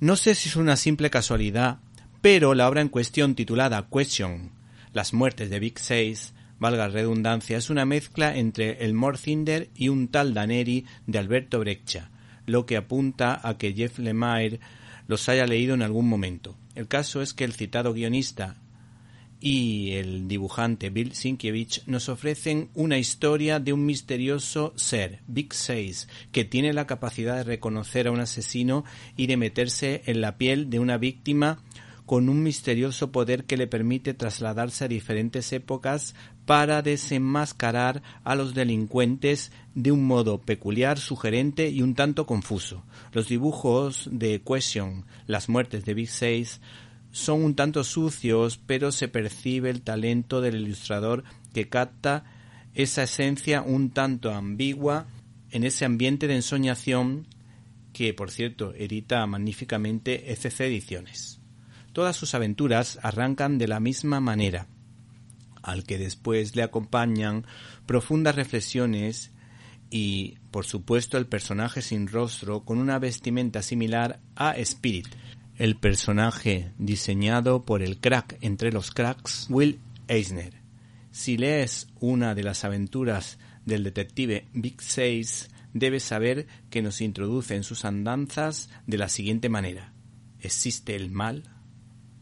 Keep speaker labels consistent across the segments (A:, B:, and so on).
A: No sé si es una simple casualidad, pero la obra en cuestión titulada Question, Las muertes de Big Six, valga redundancia, es una mezcla entre el Morcinder y un tal Daneri de Alberto Breccia, lo que apunta a que Jeff Lemire los haya leído en algún momento. El caso es que el citado guionista y el dibujante Bill Sienkiewicz nos ofrecen una historia de un misterioso ser, Big Six, que tiene la capacidad de reconocer a un asesino y de meterse en la piel de una víctima con un misterioso poder que le permite trasladarse a diferentes épocas para desenmascarar a los delincuentes de un modo peculiar, sugerente y un tanto confuso. Los dibujos de Question, las muertes de Big Six, son un tanto sucios, pero se percibe el talento del ilustrador que capta esa esencia un tanto ambigua en ese ambiente de ensoñación que, por cierto, edita magníficamente FC Ediciones. Todas sus aventuras arrancan de la misma manera, al que después le acompañan profundas reflexiones y, por supuesto, el personaje sin rostro con una vestimenta similar a Spirit, el personaje diseñado por el crack entre los cracks Will Eisner. Si lees una de las aventuras del detective Big Six, debes saber que nos introduce en sus andanzas de la siguiente manera. ¿Existe el mal?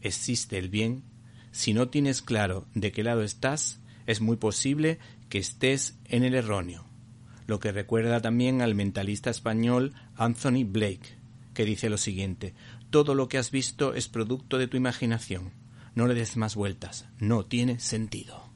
A: existe el bien, si no tienes claro de qué lado estás, es muy posible que estés en el erróneo. Lo que recuerda también al mentalista español Anthony Blake, que dice lo siguiente, todo lo que has visto es producto de tu imaginación. No le des más vueltas, no tiene sentido.